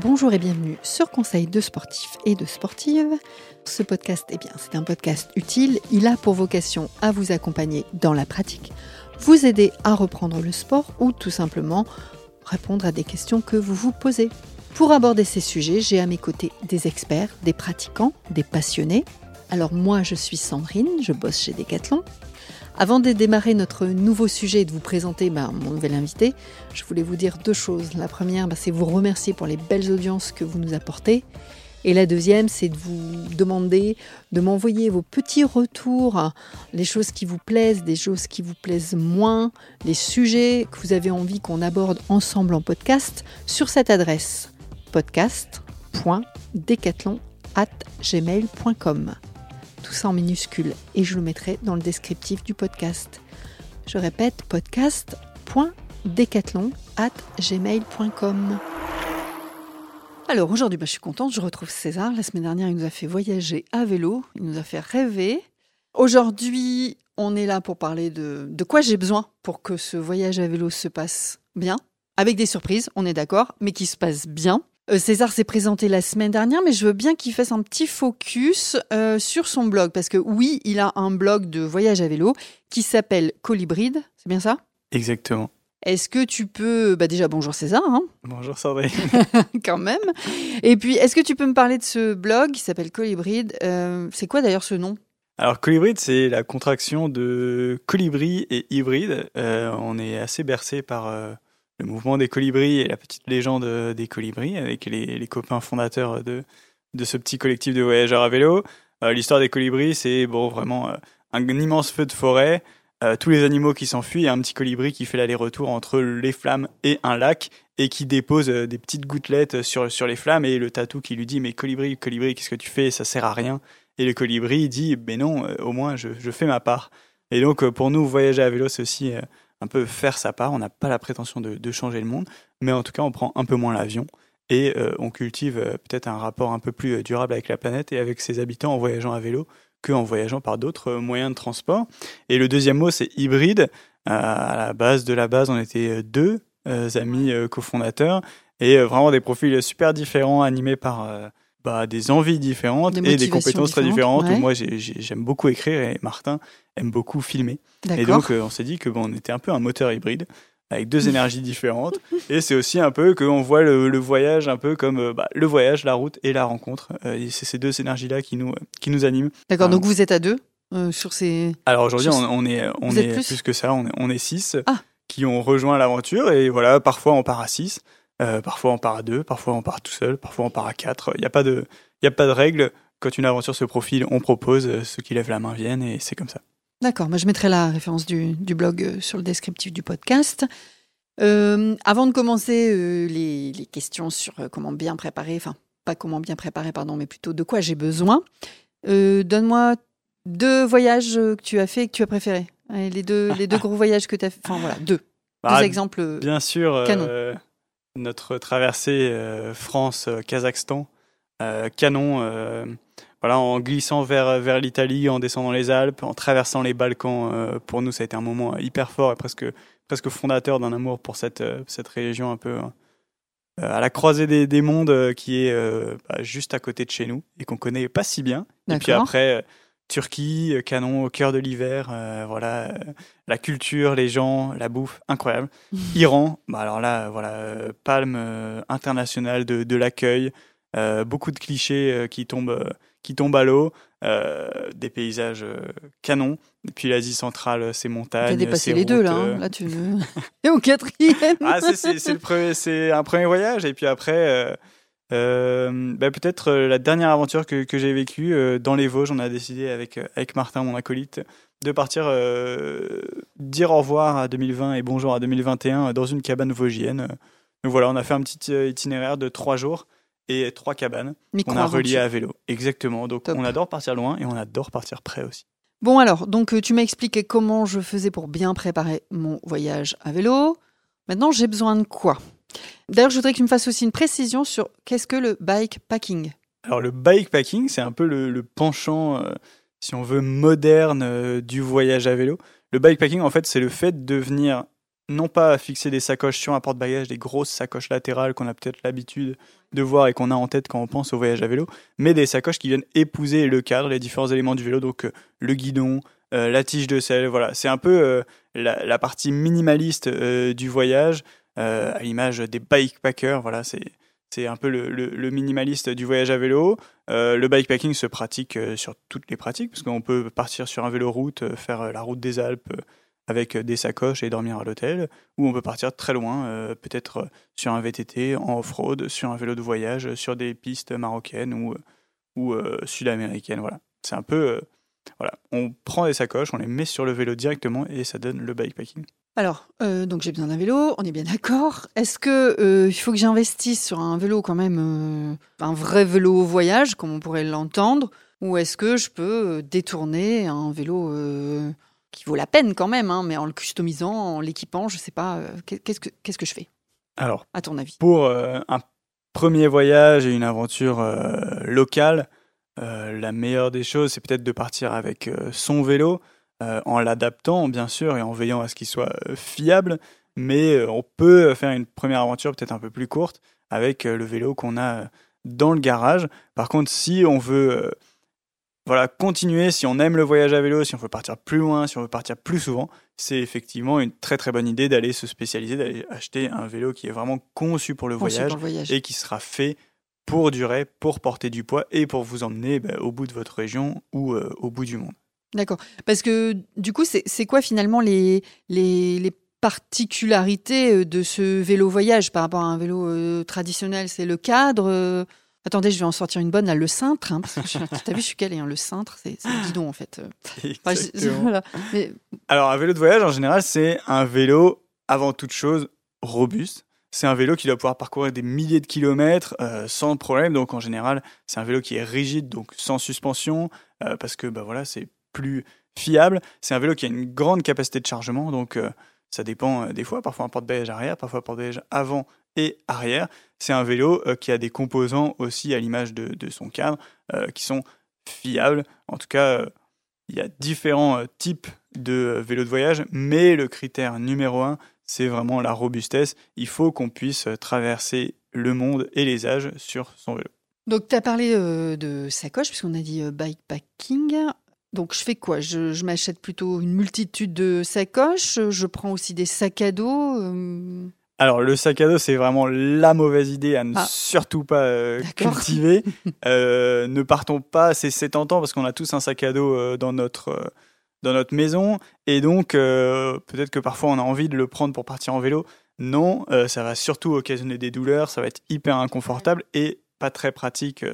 Bonjour et bienvenue sur Conseil de sportifs et de sportives. Ce podcast, eh bien, c'est un podcast utile. Il a pour vocation à vous accompagner dans la pratique, vous aider à reprendre le sport ou tout simplement répondre à des questions que vous vous posez. Pour aborder ces sujets, j'ai à mes côtés des experts, des pratiquants, des passionnés. Alors moi, je suis Sandrine, je bosse chez Decathlon. Avant de démarrer notre nouveau sujet et de vous présenter bah, mon nouvel invité, je voulais vous dire deux choses. La première, bah, c'est vous remercier pour les belles audiences que vous nous apportez. Et la deuxième, c'est de vous demander de m'envoyer vos petits retours, les choses qui vous plaisent, des choses qui vous plaisent moins, les sujets que vous avez envie qu'on aborde ensemble en podcast sur cette adresse podcast.decathlon.gmail.com tout ça en minuscule, et je le mettrai dans le descriptif du podcast. Je répète, podcast.decathlon.gmail.com. Alors aujourd'hui, bah, je suis contente, je retrouve César. La semaine dernière, il nous a fait voyager à vélo, il nous a fait rêver. Aujourd'hui, on est là pour parler de, de quoi j'ai besoin pour que ce voyage à vélo se passe bien, avec des surprises, on est d'accord, mais qui se passe bien. Euh, César s'est présenté la semaine dernière, mais je veux bien qu'il fasse un petit focus euh, sur son blog, parce que oui, il a un blog de voyage à vélo qui s'appelle Colibride, c'est bien ça? Exactement. Est-ce que tu peux... Bah déjà, bonjour César. Hein bonjour Sandrine. Quand même. Et puis, est-ce que tu peux me parler de ce blog qui s'appelle Colibride? Euh, C'est quoi d'ailleurs ce nom? Alors Colibride, c'est la contraction de colibri et hybride. on est assez bercé par le mouvement des colibris et la petite légende des colibris avec les, copains fondateurs de, de ce petit collectif de voyageurs à vélo. Euh, l'histoire des colibris, c'est bon, vraiment euh, un immense feu de forêt, euh, tous les animaux qui s'enfuient un petit colibri qui fait l'aller-retour entre les flammes et un lac et qui dépose des petites gouttelettes sur, sur les flammes et le tatou qui lui dit mais colibri, colibri, qu'est-ce que tu fais? Ça sert à rien. Et le colibri dit mais non, au moins je, je, fais ma part. Et donc pour nous, voyager à vélo, c'est aussi un peu faire sa part. On n'a pas la prétention de, changer le monde, mais en tout cas, on prend un peu moins l'avion et euh, on cultive euh, peut-être un rapport un peu plus euh, durable avec la planète et avec ses habitants en voyageant à vélo qu'en voyageant par d'autres moyens de transport. Et le deuxième mot, c'est hybride. à la base de la base, on était deux amis cofondateurs et vraiment des profils super différents animés par bah, des envies différentes et des compétences très différentes. Moi, j'aime beaucoup écrire et Martin aime beaucoup filmer. Et donc, euh, on s'est dit que bon, on était un peu un moteur hybride avec deux énergies différentes. et c'est aussi un peu qu'on voit le, voyage un peu comme euh, bah, le voyage, la route et la rencontre. Euh, c'est ces deux énergies-là qui nous, qui nous animent. D'accord, donc vous êtes à deux sur ces... Alors aujourd'hui, on, est, on est plus, que ça, on est, on est six ah. qui ont rejoint l'aventure. Et voilà, parfois on part à six. Euh, parfois on part à deux, parfois on part tout seul, parfois on part à quatre. Il n'y a pas de, il a pas de règle. Quand une aventure se profile, on propose, ceux qui lèvent la main viennent et c'est comme ça. D'accord, je mettrai la référence du, blog euh, sur le descriptif du podcast. avant de commencer les, les, questions sur comment bien préparer, enfin pas comment bien préparer, pardon, mais plutôt de quoi j'ai besoin, donne-moi deux voyages que tu as fait et que tu as préférés. Les deux, les deux gros voyages que tu as fait. Enfin voilà, deux. Bah, deux exemples. Bien sûr. Canon notre traversée euh, France-Kazakhstan, euh, canon, euh, voilà, en glissant vers, vers l'Italie, en descendant les Alpes, en traversant les Balkans. pour nous, ça a été un moment hyper fort et presque, presque fondateur d'un amour pour cette, cette région un peu à la croisée des, des mondes qui est bah, juste à côté de chez nous et qu'on connaît pas si bien. Et puis après, Turquie, euh, canon au cœur de l'hiver, euh, voilà, euh, la culture, les gens, la bouffe, incroyable. Iran, bah alors là, voilà, palme internationale de, de l'accueil, beaucoup de clichés qui tombent, qui tombent à l'eau, des paysages canons. Et puis l'Asie centrale, ses montagnes. T'as dépassé les deux là, hein. là tu es au quatrième. ah c'est un premier voyage et puis après. Euh, bah, peut-être euh, la dernière aventure que, que j'ai vécue euh, dans les Vosges, on a décidé avec, avec Martin, mon acolyte, de partir dire au revoir à 2020 et bonjour à 2021 dans une cabane vosgienne. Donc voilà, on a fait un petit itinéraire de trois jours et trois cabanes qu'on a relié à vélo. Exactement. Donc on adore partir loin et on adore partir près aussi. Bon alors, donc tu m'as expliqué comment je faisais pour bien préparer mon voyage à vélo. Maintenant, j'ai besoin de quoi? D'ailleurs, je voudrais que tu me fasses aussi une précision sur qu'est-ce que le bikepacking. Alors, le bikepacking, c'est un peu le, penchant, euh, si on veut, moderne euh, du voyage à vélo. Le bikepacking, en fait, c'est le fait de venir non pas à fixer des sacoches sur un porte-bagages, des grosses sacoches latérales qu'on a peut-être l'habitude de voir et qu'on a en tête quand on pense au voyage à vélo, mais des sacoches qui viennent épouser le cadre, les différents éléments du vélo, donc euh, le guidon, euh, la tige de selle, voilà. C'est un peu euh, la, partie minimaliste du voyage, à l'image des bikepackers, voilà, c'est c'est un peu le, minimaliste du voyage à vélo. le bikepacking se pratique sur toutes les pratiques, parce qu'on peut partir sur un vélo route, faire la route des Alpes, avec des sacoches et dormir à l'hôtel, ou on peut partir très loin, euh, peut-être euh, sur un VTT, en off-road, sur un vélo de voyage, sur des pistes marocaines ou, euh, sud-américaines. Voilà. C'est un peu. voilà. On prend des sacoches, on les met sur le vélo directement et ça donne le bikepacking. Alors, donc j'ai besoin d'un vélo, on est bien d'accord. Est-ce que il faut que j'investisse sur un vélo quand même, un vrai vélo voyage, comme on pourrait l'entendre, ou est-ce que je peux détourner un vélo qui vaut la peine quand même, hein, mais en le customisant, en l'équipant, je sais pas, euh, qu'est-ce que qu'est-ce que je fais Alors, à ton avis? Pour euh, un premier voyage et une aventure euh, locale, la meilleure des choses, c'est peut-être de partir avec son vélo, en l'adaptant bien sûr et en veillant à ce qu'il soit fiable. Mais on peut faire une première aventure peut-être un peu plus courte avec le vélo qu'on a dans le garage. Par contre, si on veut voilà, continuer, si on aime le voyage à vélo, si on veut partir plus loin, si on veut partir plus souvent, c'est effectivement une très très bonne idée d'aller se spécialiser, d'aller acheter un vélo qui est vraiment conçu pour le, voyage, et qui sera fait pour durer, pour porter du poids et pour vous emmener bah, au bout de votre région ou euh, au bout du monde. D'accord. Parce que du coup, c'est quoi finalement les, les, particularités euh, de ce vélo voyage par rapport à un vélo euh, traditionnel? C'est le cadre Attendez, je vais en sortir une bonne, là, le cintre. Hein, parce que tu as vu, je suis calé, hein, le cintre, c'est le guidon en fait. Alors, un vélo de voyage, en général, c'est un vélo, avant toute chose, robuste. C'est un vélo qui doit pouvoir parcourir des milliers de kilomètres euh, sans problème. Donc, en général, c'est un vélo qui est rigide, donc sans suspension, euh, parce que bah, voilà, c'est plus fiable. C'est un vélo qui a une grande capacité de chargement, donc euh, ça dépend des fois. Parfois un porte-bagages arrière, parfois un porte-bagages avant et arrière. C'est un vélo euh, qui a des composants aussi à l'image de, son cadre euh, qui sont fiables. En tout cas, euh, il y a différents types de vélos de voyage, mais le critère numéro un, c'est vraiment la robustesse. Il faut qu'on puisse traverser le monde et les âges sur son vélo. Donc, tu as parlé de sacoche, puisqu'on a dit bikepacking. Donc, je fais quoi? Je, m'achète plutôt une multitude de sacoches. Je prends aussi des sacs à dos. Alors le sac à dos, c'est vraiment la mauvaise idée à ne ah. surtout pas euh, cultiver. euh, ne partons pas, c'est tentant parce qu'on a tous un sac à dos euh, dans notre dans notre maison et donc peut-être que parfois on a envie de le prendre pour partir en vélo. Non, ça va surtout occasionner des douleurs, ça va être hyper inconfortable et pas très pratique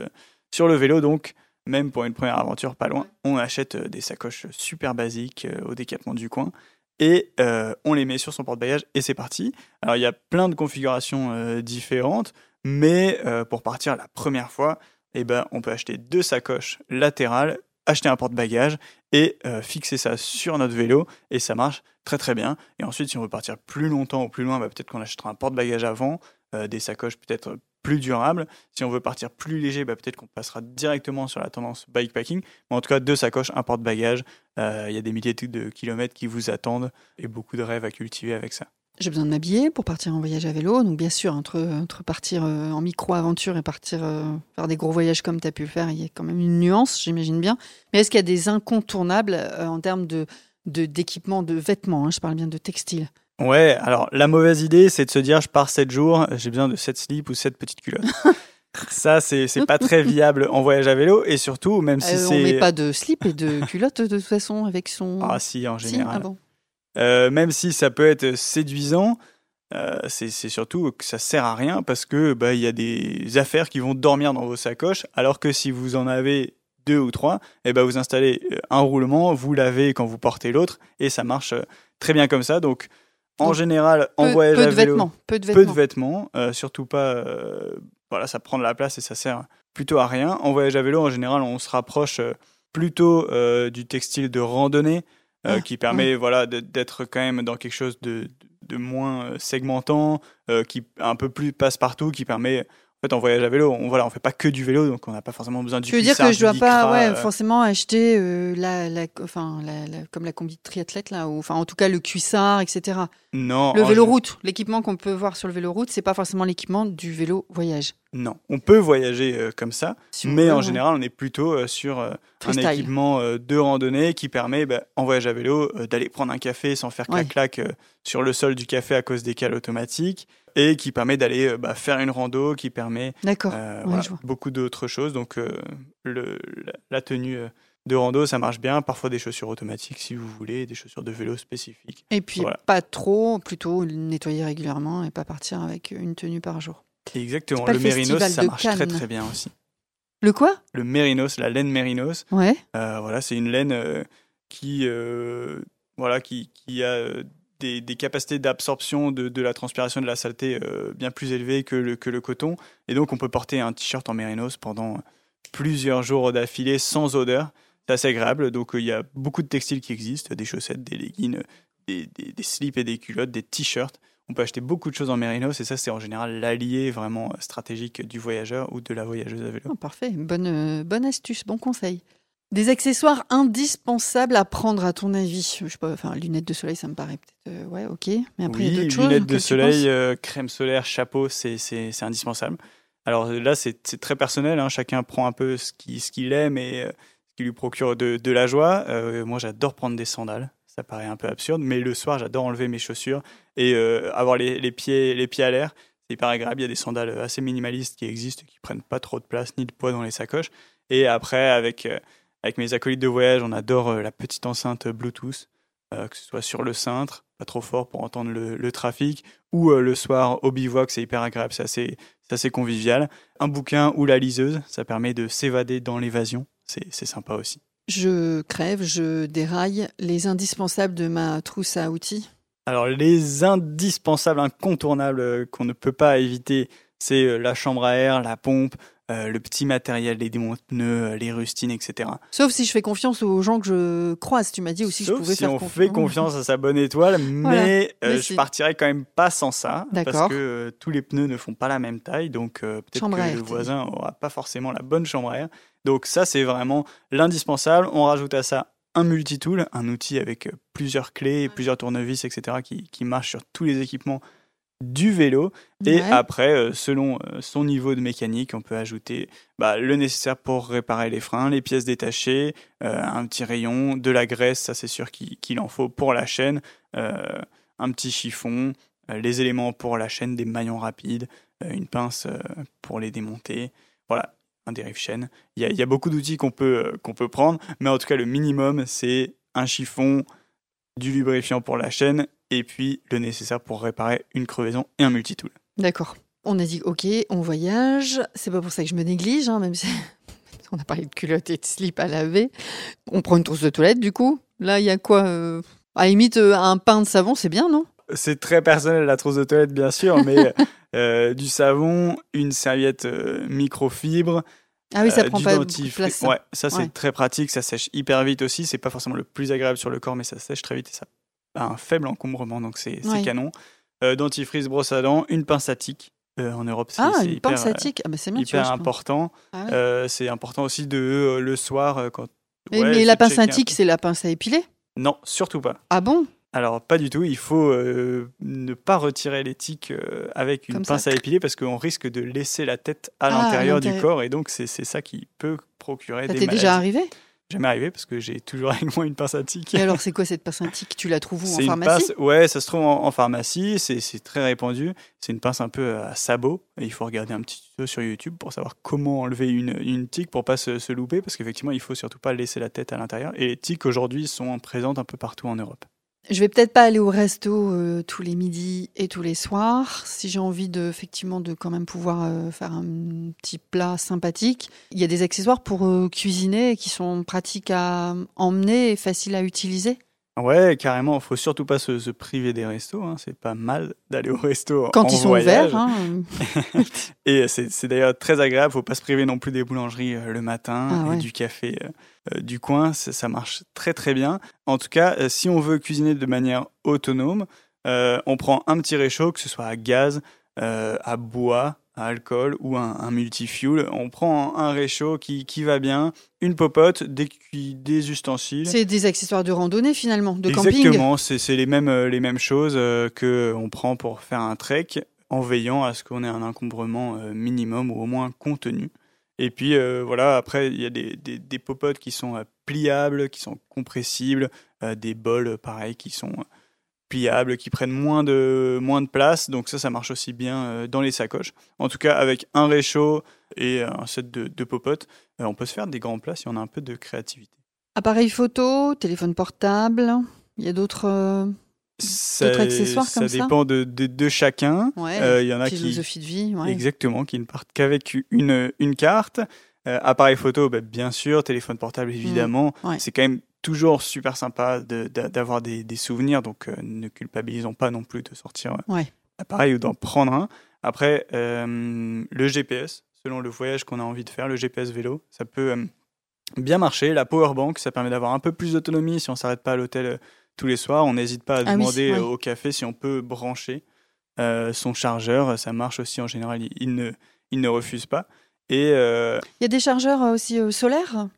sur le vélo. Donc même pour une première aventure pas loin, on achète des sacoches super basiques au décapement du coin et euh, on les met sur son porte-bagages et c'est parti. Alors il y a plein de configurations euh, différentes, mais euh, pour partir la première fois, eh ben, on peut acheter deux sacoches latérales, acheter un porte-bagages et fixer ça sur notre vélo et ça marche très très bien. Et ensuite, si on veut partir plus longtemps ou plus loin, bah, peut-être qu'on achètera un porte-bagages avant, des sacoches peut-être plus durable. Si on veut partir plus léger, bah, peut-être qu'on passera directement sur la tendance bikepacking. Mais en tout cas, deux sacoches, un porte-bagages. Euh, il y a des milliers de kilomètres qui vous attendent et beaucoup de rêves à cultiver avec ça. J'ai besoin de m'habiller pour partir en voyage à vélo. Donc, bien sûr, entre, partir euh, en micro-aventure et partir euh, faire des gros voyages comme tu as pu le faire, il y a quand même une nuance, j'imagine bien. Mais est-ce qu'il y a des incontournables en termes de, d'équipement, de, vêtements hein, Je parle bien de textile. Ouais, alors la mauvaise idée, c'est de se dire je pars 7 jours, j'ai besoin de 7 slips ou 7 petites culottes. Ça, c'est pas très viable en voyage à vélo et surtout, même si euh, c'est. On met pas de slip et de culottes de toute façon avec son. Ah, si, en général. Ah euh, même si ça peut être séduisant, euh, c'est surtout que ça sert à rien parce que bah, il y a des affaires qui vont dormir dans vos sacoches, alors que si vous en avez deux ou trois, et eh ben vous installez un roulement, vous lavez quand vous portez l'autre et ça marche très bien comme ça. Donc en général, en voyage à vélo, peu de vêtements, peu de vêtements euh, surtout pas. Euh, voilà, ça prend de la place et ça sert plutôt à rien. En voyage à vélo, en général, on se rapproche euh, plutôt du textile de randonnée, ah, qui permet voilà d'être quand même dans quelque chose de, de moins segmentant, qui un peu plus passe partout, qui permet fait, en voyage à vélo, on voilà, on fait pas que du vélo, donc on n'a pas forcément besoin du. Tu veux dire que je dois pas ouais, euh, forcément acheter euh, la, la, enfin, la, la- comme la combi de triathlète là, ou enfin en tout cas le cuissard, etc. Non. Le en vélo gé- route, l'équipement qu'on peut voir sur le vélo route, c'est pas forcément l'équipement du vélo voyage. Non, on peut voyager euh, comme ça, Si mais en général, on est plutôt euh, sur euh, un équipement de randonnée qui permet, bah, en voyage à vélo, d'aller prendre un café sans faire clac-clac sur le sol du café à cause des cales automatiques, et qui permet d'aller bah, faire une rando, qui permet Ouais, voilà, beaucoup d'autres choses. Donc, le, la, la tenue de rando, ça marche bien. Parfois des chaussures automatiques si vous voulez, des chaussures de vélo spécifiques. Et puis Voilà. pas trop, plutôt nettoyer régulièrement et pas partir avec une tenue par jour. Exactement. Le le mérinos, ça marche très Cannes. très bien aussi. Le quoi? Le mérinos, la laine mérinos, Ouais. Euh, voilà, c'est une laine euh, qui, euh, voilà, qui, qui a des, des capacités d'absorption de, de la transpiration de la saleté bien plus élevées que le, que le coton. Et donc, on peut porter un t-shirt en mérinos pendant plusieurs jours d'affilée sans odeur. C'est assez agréable. Donc, il y a beaucoup de textiles qui existent des chaussettes, des leggings, des, des, des slips et des culottes, des t-shirts. On peut acheter beaucoup de choses en mérinos et ça, c'est en général l'allié vraiment stratégique du voyageur ou de la voyageuse à vélo. Ah, parfait. Bonne, euh, bonne astuce, bon conseil. Des accessoires indispensables à prendre à ton avis? Je sais pas, enfin, lunettes de soleil, ça me paraît peut-être. euh, ouais, ok. Mais après, il y a oui, d'autres choses. lunettes de soleil, euh, crème solaire, chapeau, c'est c'est- c'est indispensable. Alors là, c'est c'est très personnel. hein, Chacun prend un peu ce qu'il ce qu'il aime et euh, ce qui lui procure de, de la joie. Euh, moi, j'adore prendre des sandales. Ça paraît un peu absurde, mais le soir, j'adore enlever mes chaussures et euh, avoir les, les pieds, les pieds à l'air. C'est hyper agréable. Il y a des sandales assez minimalistes qui existent, qui prennent pas trop de place ni de poids dans les sacoches. Et après, avec, euh, avec mes acolytes de voyage, on adore euh, la petite enceinte Bluetooth, que ce soit sur le cintre, pas trop fort pour entendre le, le trafic, ou le soir au bivouac, c'est hyper agréable, c'est assez, assez convivial. Un bouquin ou la liseuse, ça permet de s'évader dans l'évasion, c'est sympa aussi. Je crève, je déraille. Les indispensables de ma trousse à outils. Alors les indispensables, incontournables euh, qu'on ne peut pas éviter, c'est euh, la chambre à air, la pompe, euh, le petit matériel, les démonte-pneus, les rustines, etc. Sauf si je fais confiance aux gens que je croise. Tu m'as dit aussi que je pouvais si faire on fait confiance à sa bonne étoile, mais, euh, Mais je partirais quand même pas sans ça, parce que euh, tous les pneus ne font pas la même taille, donc peut-être que air, le voisin aura pas forcément la bonne chambre à air. Donc ça, c'est vraiment l'indispensable. On rajoute à ça un multitool, un outil avec euh, plusieurs clés, plusieurs tournevis, etc., qui, qui marche sur tous les équipements du vélo. Et Ouais. après, euh, selon euh, son niveau de mécanique, on peut ajouter bah, le nécessaire pour réparer les freins, les pièces détachées, euh, un petit rayon, de la graisse, ça c'est sûr qu'il en faut pour la chaîne, euh, un petit chiffon, euh, les éléments pour la chaîne, des maillons rapides, une pince pour les démonter. Voilà, un dérive chaîne. Il y a, beaucoup d'outils qu'on peut, euh, peut prendre, mais en tout cas, le minimum, c'est un chiffon, du lubrifiant pour la chaîne, et puis le nécessaire pour réparer une crevaison et un multitool. D'accord. On a dit ok, on voyage. C'est pas pour ça que je me néglige, hein, même si on a parlé de culottes et de slip à laver. On prend une trousse de toilette du coup. Là, il y a quoi euh, À la limite, euh, un pain de savon, c'est bien, non? C'est très personnel la trousse de toilette, bien sûr, mais euh, du savon, une serviette euh, microfibre, Ah oui, ça euh, prend du pas de place. ça. Ouais, ça c'est Ouais. très pratique, ça sèche hyper vite aussi. C'est pas forcément le plus agréable sur le corps, mais ça sèche très vite et ça a un faible encombrement, donc c'est Ouais. canon. Euh, dentifrice, brosse à dents, une pince à tique. Euh, en Europe, c'est Ah, hyper, pince à tique. Ah bah c'est bien, hyper vois. important. Ah ouais. Euh, c'est important aussi de euh, le soir quand. mais ouais, mais la pince à tique, c'est la pince à épiler? Non, surtout pas. Ah bon? Alors pas du tout, il faut euh, ne pas retirer les tiques euh, avec une Comme ça. pince à épiler parce qu'on risque de laisser la tête à Ah, l'intérieur du corps et donc c'est ça qui peut procurer Ça des t'est maladies. déjà arrivé? Jamais arrivé parce que j'ai toujours avec moi une pince à tiques. Et alors, c'est quoi cette pince à tique Tu la trouves où? En une pharmacie? pince, ouais, ça se trouve en, en pharmacie, c'est c'est très répandu. C'est une pince un peu à sabot. Et il faut regarder un petit tuto sur YouTube pour savoir comment enlever une, une tique pour pas se, se louper, parce qu'effectivement, il faut surtout pas laisser la tête à l'intérieur. Et les tiques aujourd'hui sont présentes un peu partout en Europe. Je vais peut-être pas aller au resto euh, tous les midis et tous les soirs. Si j'ai envie de, effectivement, de quand même pouvoir euh, faire un petit plat sympathique, il y a des accessoires pour euh, cuisiner qui sont pratiques à emmener et faciles à utiliser. Ouais, carrément, faut surtout pas se, se priver des restos. hein. C'est pas mal d'aller au resto Quand en ils sont ouverts. hein. Et c'est d'ailleurs très agréable. Faut pas se priver non plus des boulangeries euh, le matin Ah et ouais. du café euh, euh, du coin. Ça, marche très très bien. En tout cas, euh, si on veut cuisiner de manière autonome, euh, on prend un petit réchaud, que ce soit à gaz, à bois, alcool ou un, un multifuel. On prend un réchaud qui, qui va bien, une popote, des, des ustensiles. C'est des accessoires de randonnée finalement, de Exactement, camping. c'est les mêmes, euh, les mêmes choses euh, que on prend pour faire un trek en veillant à ce qu'on ait un encombrement euh, minimum ou au moins contenu. Et puis euh, voilà, après il y a des, des, des popotes qui sont pliables, qui sont compressibles, des bols pareil qui sont pliables, qui prennent moins de, moins de place. Donc ça, ça marche aussi bien euh, dans les sacoches. En tout cas, avec un réchaud et un set de, de popotes, euh, on peut se faire des grands plats si on a un peu de créativité. Appareil photo, téléphone portable. Il y a d'autres. euh, Ça, D'autres accessoires ça comme ça? dépend de, de, de chacun. Ouais, Euh, Il y en a qui, philosophie de vie. ouais. exactement, qui ne partent qu'avec une, une carte. Euh, appareil photo, bah, bien sûr. Téléphone portable, évidemment. Mmh, ouais. C'est quand même toujours super sympa de- d'a- d'avoir des, des souvenirs. Donc, euh, ne culpabilisons pas non plus de sortir euh, Ouais. l'appareil ou d'en prendre un. Après, euh, le GPS, selon le voyage qu'on a envie de faire, le GPS vélo, ça peut euh, bien marcher. La powerbank, ça permet d'avoir un peu plus d'autonomie si on s'arrête pas à l'hôtel tous les soirs. On n'hésite pas à Ah oui, demander ouais. au café si on peut brancher son chargeur. Ça marche aussi en général, il, ne, il ne refuse pas. Et Il y a des chargeurs aussi solaires?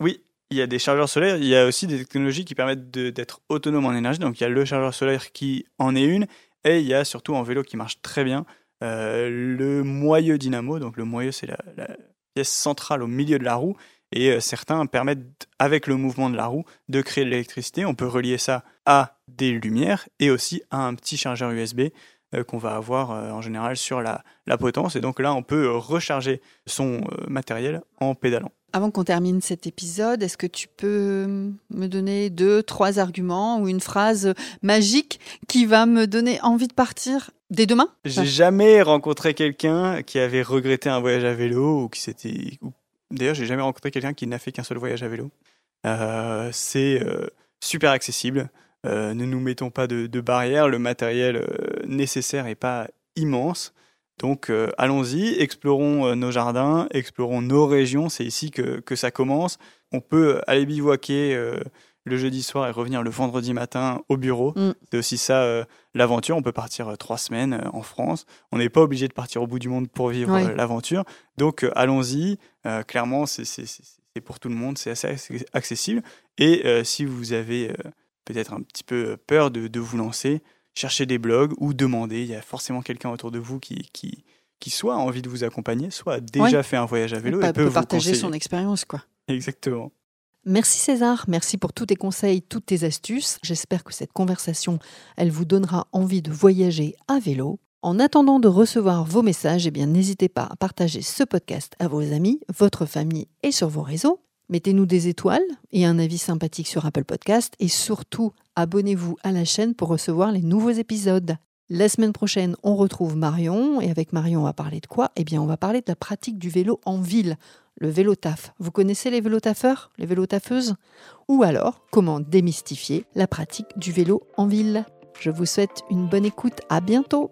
Oui, il y a des chargeurs solaires. Il y a aussi des technologies qui permettent d'être autonome en énergie. Donc il y a le chargeur solaire qui en est une. Et il y a surtout en vélo qui marche très bien euh, le moyeu dynamo. Donc le moyeu, c'est la, pièce centrale au milieu de la roue. Et euh, certains permettent, avec le mouvement de la roue, de créer de l'électricité. On peut relier ça à des lumières et aussi à un petit chargeur USB euh, qu'on va avoir en général sur la, la potence. Et donc là, on peut recharger son matériel en pédalant. Avant qu'on termine cet épisode, est-ce que tu peux me donner deux, trois arguments ou une phrase magique qui va me donner envie de partir dès demain? J'ai jamais rencontré quelqu'un qui avait regretté un voyage à vélo ou qui s'était. D'ailleurs, j'ai jamais rencontré quelqu'un qui n'a fait qu'un seul voyage à vélo. Euh, c'est euh, super accessible. Euh, ne nous mettons pas de, barrières. Le matériel nécessaire est pas immense. Donc euh, allons-y, explorons euh, nos jardins, explorons nos régions. C'est ici que, que ça commence. On peut aller bivouaquer euh, le jeudi soir et revenir le vendredi matin au bureau. Mm. C'est aussi ça l'aventure. On peut partir trois semaines en France. On n'est pas obligé de partir au bout du monde pour vivre l'aventure. Donc allons-y. Clairement, c'est pour tout le monde. C'est assez ac- accessible. Et si vous avez peut-être un petit peu peur de, de vous lancer, cherchez des blogs ou demandez. Il y a forcément quelqu'un autour de vous qui, qui, qui soit a envie de vous accompagner, soit a déjà fait un voyage à vélo Pas- et peut partager son expérience, quoi. Exactement. Merci César, merci pour tous tes conseils, toutes tes astuces. J'espère que cette conversation, elle vous donnera envie de voyager à vélo. En attendant de recevoir vos messages, eh bien n'hésitez pas à partager ce podcast à vos amis, votre famille et sur vos réseaux. Mettez-nous des étoiles et un avis sympathique sur Apple Podcast et surtout abonnez-vous à la chaîne pour recevoir les nouveaux épisodes. La semaine prochaine, on retrouve Marion et avec Marion, on va parler de quoi? Eh bien, on va parler de la pratique du vélo en ville, le vélo taf. Vous connaissez les vélotaffeurs, les vélotaffeuses? Ou alors, comment démystifier la pratique du vélo en ville? Je vous souhaite une bonne écoute, à bientôt